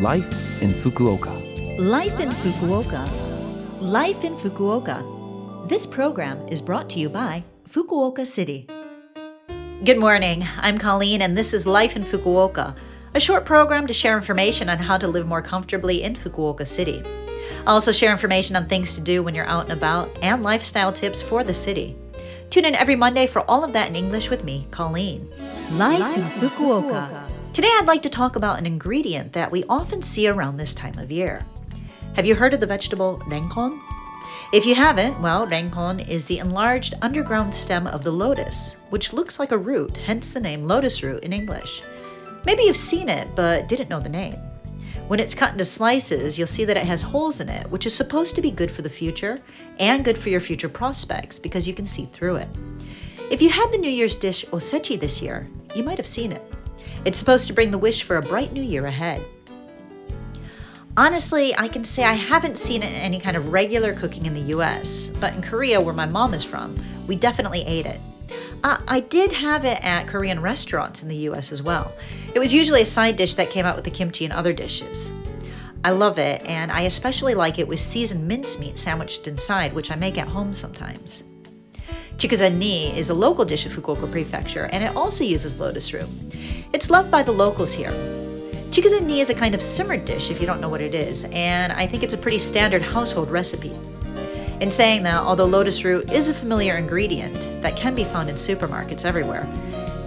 Life in Fukuoka. Life in Fukuoka. Life in Fukuoka. This program is brought to you by Fukuoka City. Good morning. I'm Colleen, and this is Life in Fukuoka, a short program to share information on how to live more comfortably in Fukuoka City. I also share information on things to do when you're out and about and lifestyle tips for the city. Tune in every Monday for all of that in English with me, Colleen. Life, in Fukuoka. Today, I'd like to talk about an ingredient that we often see around this time of year. Have you heard of the vegetable renkon? If you haven't, well, renkon is the enlarged underground stem of the lotus, which looks like a root, hence the name lotus root in English. Maybe you've seen it, but didn't know the name. When it's cut into slices, you'll see that it has holes in it, which is supposed to be good for the future and good for your future prospects because you can see through it. If you had the New Year's dish osechi this year, you might have seen it. It's supposed to bring the wish for a bright new year ahead. Honestly, I can say I haven't seen it in any kind of regular cooking in the US, but in Korea, where my mom is from, we definitely ate it. Uh, I did have it at Korean restaurants in the US as well. It was usually a side dish that came out with the kimchi and other dishes. I love it, and I especially like it with seasoned mincemeat sandwiched inside, which I make at home sometimes. Chikuzen ni is a local dish of Fukuoka Prefecture, and it also uses lotus root. It's loved by the locals here. Chikuzen ni is a kind of simmered dish if you don't know what it is, and I think it's a pretty standard household recipe. In saying that, although lotus root is a familiar ingredient that can be found in supermarkets everywhere,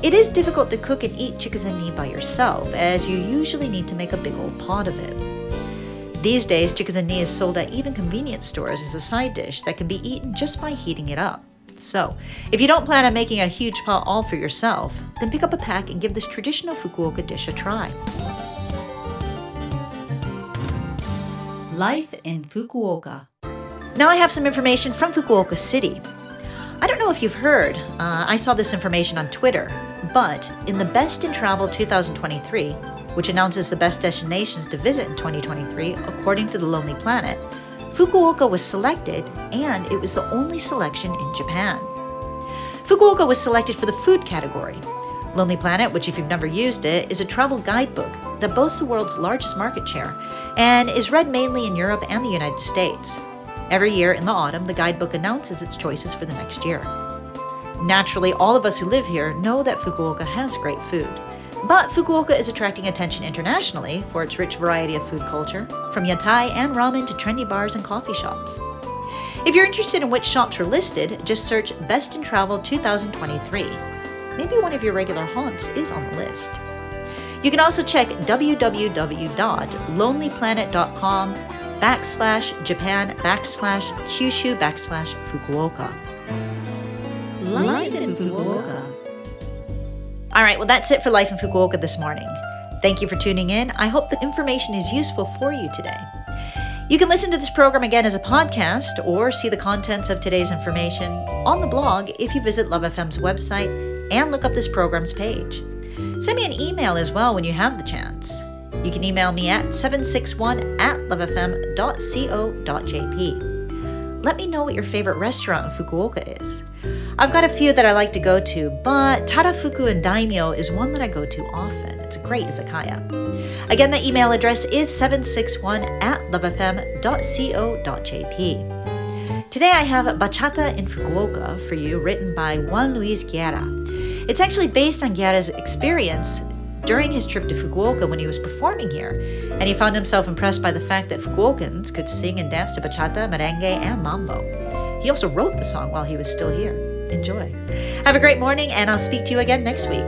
it is difficult to cook and eat chikuzen ni by yourself, as you usually need to make a big old pot of it. These days, chikuzen ni is sold at even convenience stores as a side dish that can be eaten just by heating it up. So, if you don't plan on making a huge pot all for yourself, then pick up a pack and give this traditional Fukuoka dish a try. Life in Fukuoka. Now I have some information from Fukuoka City. I don't know if you've heard, uh, I saw this information on Twitter, but in the Best in Travel 2023, which announces the best destinations to visit in 2023 according to the Lonely Planet, Fukuoka was selected, and it was the only selection in Japan. Fukuoka was selected for the food category. Lonely Planet, which if you've never used it, is a travel guidebook that boasts the world's largest market share and is read mainly in Europe and the United States. Every year in the autumn, the guidebook announces its choices for the next year. Naturally, all of us who live here know that Fukuoka has great food. But Fukuoka is attracting attention internationally for its rich variety of food culture, from yatai and ramen to trendy bars and coffee shops. If you're interested in which shops were listed, just search Best in Travel 2023. Maybe one of your regular haunts is on the list. You can also check www.lonelyplanet.com backslash Japan backslash Kyushu backslash Fukuoka. Life in Fukuoka. All right, well, that's it for Life in Fukuoka this morning. Thank you for tuning in. I hope the information is useful for you today. You can listen to this program again as a podcast or see the contents of today's information on the blog if you visit Love FM's website and look up this program's page. Send me an email as well when you have the chance. You can email me at 761 at lovefm.co.jp. Let me know what your favorite restaurant in Fukuoka is. I've got a few that I like to go to, but Tadafuku and Daimyo is one that I go to often. It's a great izakaya. Again, the email address is 761 at lovefm.co.jp. Today I have Bachata in Fukuoka for you, written by Juan Luis Guerra. It's actually based on Guerra's experience during his trip to Fukuoka when he was performing here, and he found himself impressed by the fact that Fukuokans could sing and dance to bachata, merengue, and mambo. He also wrote the song while he was still here. Enjoy. Have a great morning, and I'll speak to you again next week.